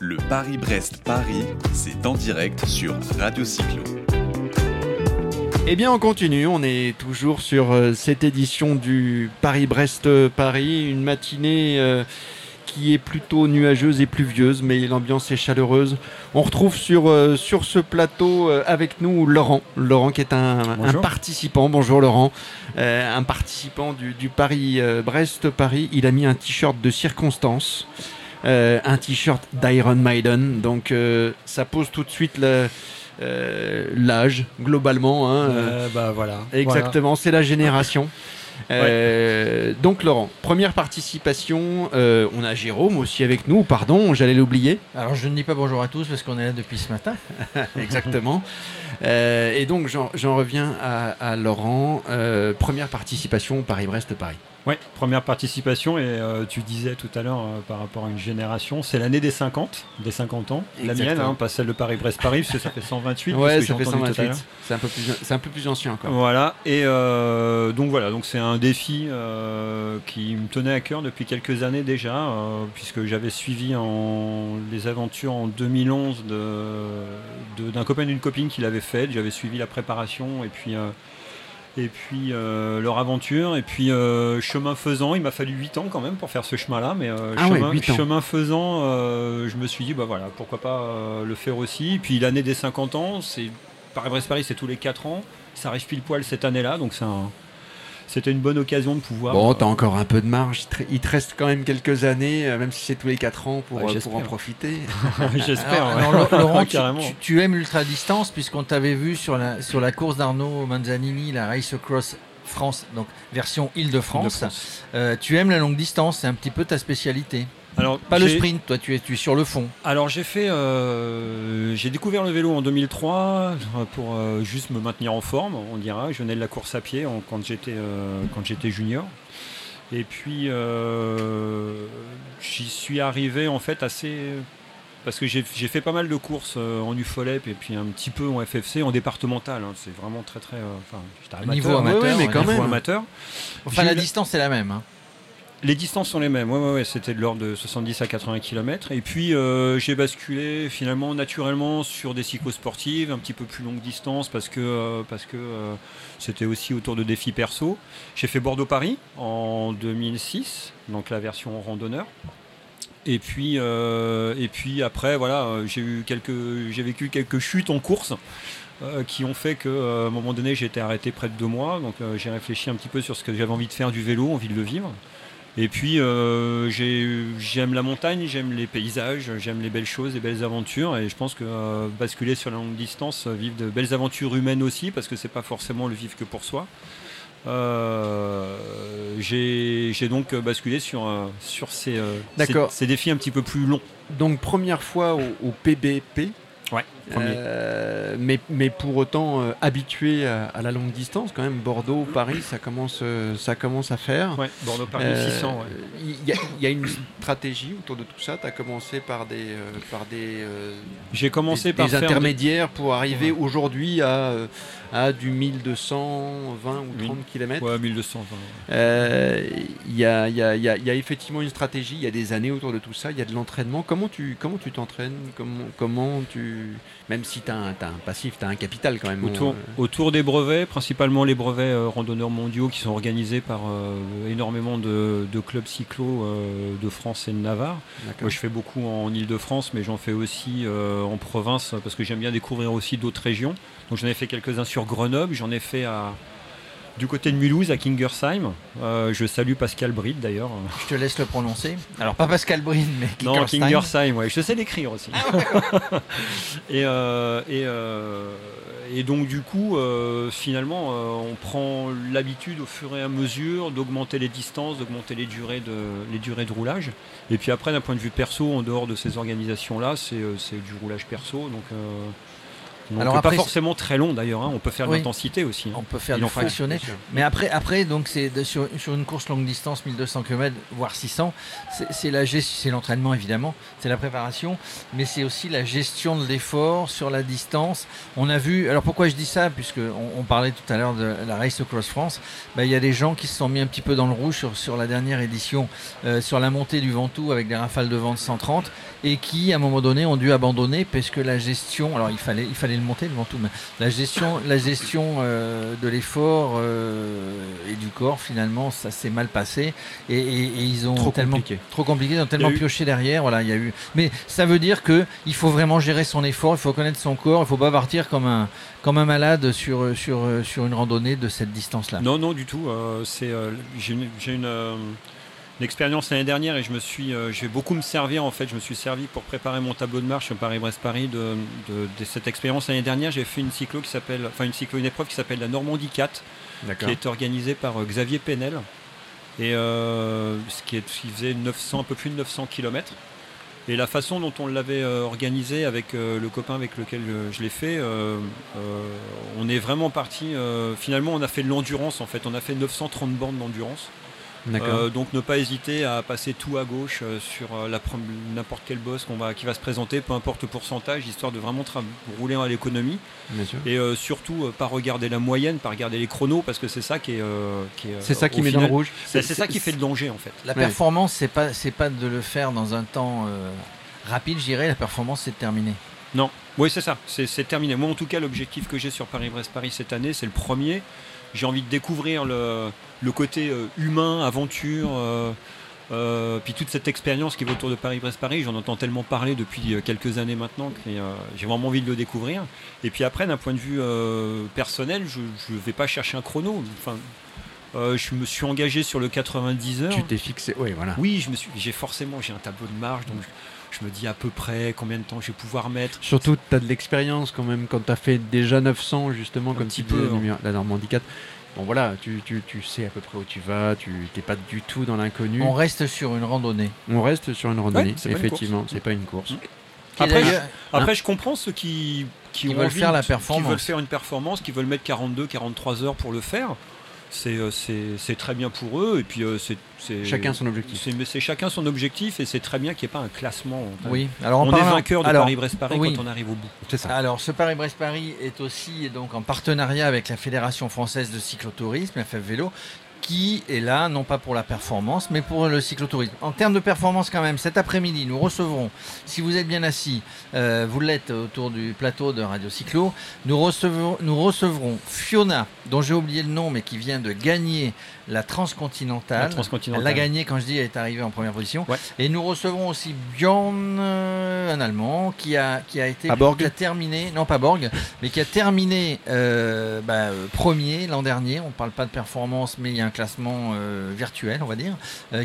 Le Paris-Brest-Paris, c'est en direct sur Radio Cyclo. Eh bien, on continue. On est toujours sur euh, cette édition du Paris-Brest-Paris, une matinée euh, qui est plutôt nuageuse et pluvieuse, mais l'ambiance est chaleureuse. On retrouve sur, euh, sur ce plateau avec nous Laurent. Laurent qui est un, un participant. Bonjour Laurent. un participant du, du Paris-Brest-Paris. Il a mis un t-shirt de circonstance. Euh, un t-shirt d'Iron Maiden. Donc euh, ça pose tout de suite le, euh, l'âge globalement. Hein, bah voilà. Exactement, c'est la génération. donc Laurent, première participation, on a Jérôme aussi avec nous, pardon, j'allais l'oublier. Alors je ne dis pas bonjour à tous parce qu'on est là depuis ce matin. Exactement. et donc j'en reviens à, à Laurent, première participation Paris-Brest-Paris. Oui, première participation et euh, tu disais tout à l'heure euh, par rapport à une génération, c'est l'année des 50, des 50 ans. La mienne, hein, pas celle de Paris-Brest-Paris, parce que ça fait 128. Ouais, ça fait 128. C'est un peu plus, c'est un peu plus ancien encore. Voilà. Et euh, donc voilà, donc c'est un défi qui me tenait à cœur depuis quelques années déjà, puisque j'avais suivi en, les aventures en 2011 de, d'un copain d'une copine qui l'avait fait. J'avais suivi la préparation et puis et puis euh, leur aventure. Et puis euh, chemin faisant, il m'a fallu 8 ans quand même pour faire ce chemin-là, mais euh, ah chemin, faisant, je me suis dit, bah voilà, pourquoi pas le faire aussi. Et puis l'année des 50 ans, c'est Paris-Brest-Paris, c'est tous les 4 ans. Ça arrive pile poil cette année-là, donc c'est un c'était une bonne occasion de pouvoir. Bon, t'as encore un peu de marge. Il te reste quand même quelques années, même si c'est tous les 4 ans, pour, pour en profiter. J'espère. Laurent, tu, aimes l'ultra-distance, puisqu'on t'avait vu sur la, sur la course d'Arnaud Manzanini, la Race Across France, donc version Île-de-France. Euh, tu aimes la longue distance, c'est un petit peu ta spécialité. Alors, pas le sprint, toi, tu es, tu es sur le fond. Alors, j'ai fait, euh, j'ai découvert le vélo en 2003 euh, pour euh, juste me maintenir en forme, on dira. Je venais de la course à pied quand j'étais quand j'étais junior. Et puis, j'y suis arrivé en fait assez parce que j'ai fait pas mal de courses en UFOLEP et puis un petit peu en FFC, en départemental. Hein. C'est vraiment très très. enfin, j'étais Niveau amateur, mais quand même. amateur. Enfin, la distance est la même. Hein. Les distances sont les mêmes, ouais, c'était de l'ordre de 70 à 80 km. Et puis euh, j'ai basculé finalement naturellement sur des cyclosportives, un petit peu plus longue distance parce que, euh, que euh, c'était aussi autour de défis perso. J'ai fait Bordeaux-Paris en 2006, donc la version randonneur. Et puis, après, voilà, j'ai vécu quelques chutes en course. qui ont fait qu'à un moment donné j'ai été arrêté près de deux mois. Donc j'ai réfléchi un petit peu sur ce que j'avais envie de faire du vélo, envie de le vivre. Et puis euh, j'aime la montagne, j'aime les paysages, j'aime les belles choses, les belles aventures. Et je pense que euh, basculer sur la longue distance, euh, vivre de belles aventures humaines aussi, parce que c'est pas forcément le vivre que pour soi. j'ai donc basculé sur, sur ces, ces, défis un petit peu plus longs. Donc première fois au PBP, Ouais, euh, mais, mais pour autant euh, habitué à, la longue distance, quand même, Bordeaux, Paris, ça commence, euh, ça commence à faire. Ouais, Bordeaux, Paris, 600. Il y, a une stratégie autour de tout ça. Tu as commencé par des, par des, J'ai commencé par intermédiaires pour arriver aujourd'hui à, à du 1220 ou 30 km. Ouais, 1220. Il y, a, y, a, y, a, effectivement une stratégie. Il y a des années autour de tout ça. Il y a de l'entraînement. Comment tu comment tu t'entraînes? Comment, comment tu même si tu as, un passif, tu as un capital quand même. Autour, euh. autour des brevets, principalement les brevets euh, randonneurs mondiaux qui sont organisés par euh, énormément de, clubs cyclo de France et de Navarre. Moi je fais beaucoup en Ile-de-France, mais j'en fais aussi en province parce que j'aime bien découvrir aussi d'autres régions. Donc j'en ai fait quelques-uns sur Grenoble, j'en ai fait à, du côté de Mulhouse, à Kingersheim. Euh, je salue Pascal Bride d'ailleurs. Je te laisse le prononcer. Alors pas Pascal Bride, mais Kingersheim. Non, Kingersheim, ouais. Je sais l'écrire aussi. Ah et, euh, euh, et, donc du coup, finalement, on prend l'habitude au fur et à mesure d'augmenter les distances, d'augmenter les durées de les durées de roulage. Et puis après, d'un point de vue perso, en dehors de ces organisations-là, c'est du roulage perso. Donc Alors pas forcément très long d'ailleurs, hein. on peut faire l'intensité aussi. Hein. On peut faire du fractionné. Mais après, après donc c'est sur, sur, une course longue distance, 1200 km, voire 600, c'est la c'est l'entraînement évidemment, c'est la préparation, mais c'est aussi la gestion de l'effort sur la distance. On a vu, alors pourquoi je dis ça, puisque on, parlait tout à l'heure de la Race Across France, bah, il y a des gens qui se sont mis un petit peu dans le rouge sur, sur la dernière édition, euh, sur la montée du Ventoux avec des rafales de vent de 130, et qui à un moment donné ont dû abandonner parce que la gestion, alors il fallait, il fallait le monter devant tout, mais la gestion, la gestion euh, de l'effort euh, et du corps, finalement, ça s'est mal passé et, ils ont trop tellement compliqué. trop compliqué, ils ont tellement pioché derrière. Voilà, il y a eu. Mais ça veut dire que il faut vraiment gérer son effort, il faut connaître son corps, il faut pas partir comme un comme un malade sur sur sur une randonnée de cette distance-là. Non, non, du tout. Euh, c'est j'ai une l'expérience l'année dernière et je me suis, euh, je vais beaucoup me servir en fait. Je me suis servi pour préparer mon tableau de marche Paris-Brest-Paris de, cette expérience l'année dernière. J'ai fait une cyclo qui s'appelle, enfin une cyclo, une épreuve qui s'appelle la Normandie 4, qui est organisée par euh, Xavier Penel et euh, ce qui, est, faisait 900, un peu plus de 900 km. Et la façon dont on l'avait organisé avec le copain avec lequel je l'ai fait, on est vraiment parti. finalement, on a fait de l'endurance en fait. On a fait 930 bornes d'endurance. Euh, donc ne pas hésiter à passer tout à gauche euh, sur euh, n'importe quel boss va, qui va se présenter, peu importe le pourcentage, histoire de vraiment rouler à l'économie. Et surtout pas regarder la moyenne, pas regarder les chronos, parce que c'est ça qui est. c'est ça qui met dans le rouge. C'est ça qui fait le danger en fait. La performance, c'est pas pas de le faire dans un temps rapide, j'irais. La performance, c'est de terminer. Non, oui c'est ça, c'est terminé. Moi en tout cas, l'objectif que j'ai sur Paris-Brest-Paris cette année, c'est le premier. J'ai envie de découvrir le côté euh, humain, aventure. Euh, euh, puis toute cette expérience qui va autour de Paris-Brest-Paris, j'en entends tellement parler depuis quelques années maintenant que j'ai vraiment envie de le découvrir. Et puis après, d'un point de vue personnel, je ne vais pas chercher un chrono. Enfin, je me suis engagé sur le 90 heures. Tu t'es fixé, oui, voilà. Oui, je me suis, j'ai forcément, j'ai un tableau de marge, donc je, me dis à peu près combien de temps je vais pouvoir mettre. Surtout, tu as de l'expérience quand même quand tu as fait déjà 900 justement, comme tu peu, hein. la Normandie 4 bon voilà, tu, sais à peu près où tu vas, tu n'es pas du tout dans l'inconnu. On reste sur une randonnée. On reste sur une randonnée, effectivement, c'est pas une course. Après, je, je, comprends ceux qui, qui, veulent faire la performance. qui veulent faire une performance, qui veulent mettre 42, 43 heures pour le faire. Euh, c'est très bien pour eux. Et puis, euh, c'est chacun son objectif. C'est chacun son objectif et c'est très bien qu'il n'y ait pas un classement. Oui. Alors on est vainqueur de Paris-Brest-Paris quand on arrive au bout. Ça. Alors, ce Paris-Brest-Paris est aussi donc en partenariat avec la Fédération française de cyclotourisme, FF Vélo, qui est là, non pas pour la performance, mais pour le cyclotourisme. En termes de performance quand même, cet après-midi, nous recevrons, si vous êtes bien assis, euh, vous l'êtes autour du plateau de Radio Cyclo, nous recevrons, nous recevrons Fiona, dont j'ai oublié le nom, mais qui vient de gagner la transcontinentale. Elle l'a gagné quand je dis elle est arrivée en première position. Et nous recevrons aussi Bjorn, euh, un Allemand, qui a, qui a été qui a terminé, non pas Borg, mais qui a terminé euh, bah, premier l'an dernier. On ne parle pas de performance, mais il y a un classement virtuel, on va dire,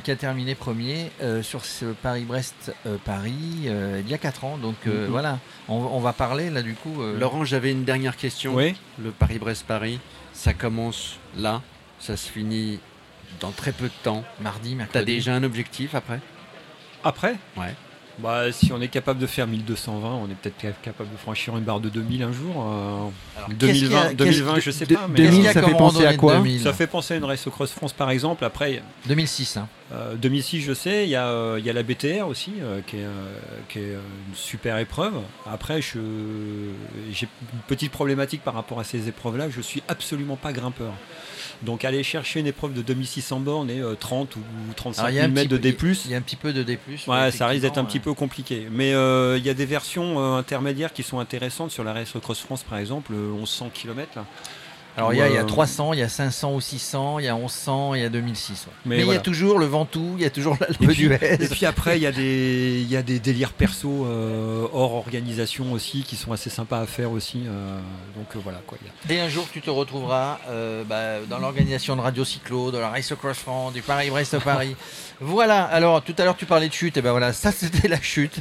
qui a terminé premier sur ce Paris-Brest-Paris il y a 4 ans. Donc mm-hmm. voilà, on, on, va parler là du coup. Laurent, j'avais une dernière question. Oui. Le Paris-Brest-Paris, ça commence là ça se finit dans très peu de temps. Mardi, mercredi. T'as déjà un objectif après? Après? Ouais. Bah, si on est capable de faire 1220, on est peut-être capable de franchir une barre de 2000 un jour. 2020, 2020 je sais pas. Mais 2000, ça fait penser à quoi Ça fait penser à une race au Cross France par exemple. Après, 2006. Hein. 2006, je sais. Il y, a, euh, il y a la BTR aussi, euh, qui, est, euh, qui, est, une super épreuve. Après, j'ai une petite problématique par rapport à ces épreuves-là. Je suis absolument pas grimpeur. Donc aller chercher une épreuve de 2600 bornes et 30 ou 35 000 mètres de D+. Il y a un petit peu de D+. Ouais, ça risque d'être un petit peu compliqué. Mais euh, il y a des versions euh, intermédiaires qui sont intéressantes sur la Race Cross France par exemple, 1100 km. Là. Alors il y, a, 300, il y a 500 ou 600, il y a 1100, il y a 2006. Mais, il y a toujours le Ventoux, il y a toujours l'Alpe d'Huez. Et puis après, il y, a des, il y a des délires perso euh, hors organisation aussi qui sont assez sympas à faire aussi. Euh, donc euh, voilà quoi. Et un jour, tu te retrouveras bah, dans l'organisation de Radio Cyclo, de la Race Across France, du Paris-Brest-Paris. voilà, alors tout à l'heure tu parlais de chute, et ben voilà, ça c'était la chute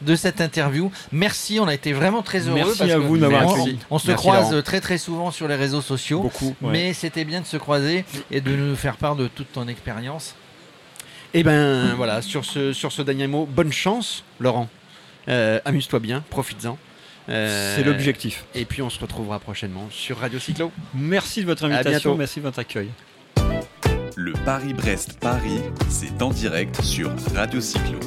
de cette interview. Merci, on a été vraiment très heureux. Merci à vous d'avoir accueilli. On, se croise très très souvent sur les réseaux sociaux. Beaucoup, Mais c'était bien de se croiser et de nous faire part de toute ton expérience. Et eh ben voilà, sur ce, sur ce dernier mot, bonne chance, Laurent. Euh, amuse-toi bien, profites-en. c'est l'objectif. Et puis on se retrouvera prochainement sur Radio Cyclo. Merci de votre invitation, merci de votre accueil. Le Paris-Brest-Paris, c'est en direct sur Radio Cyclo.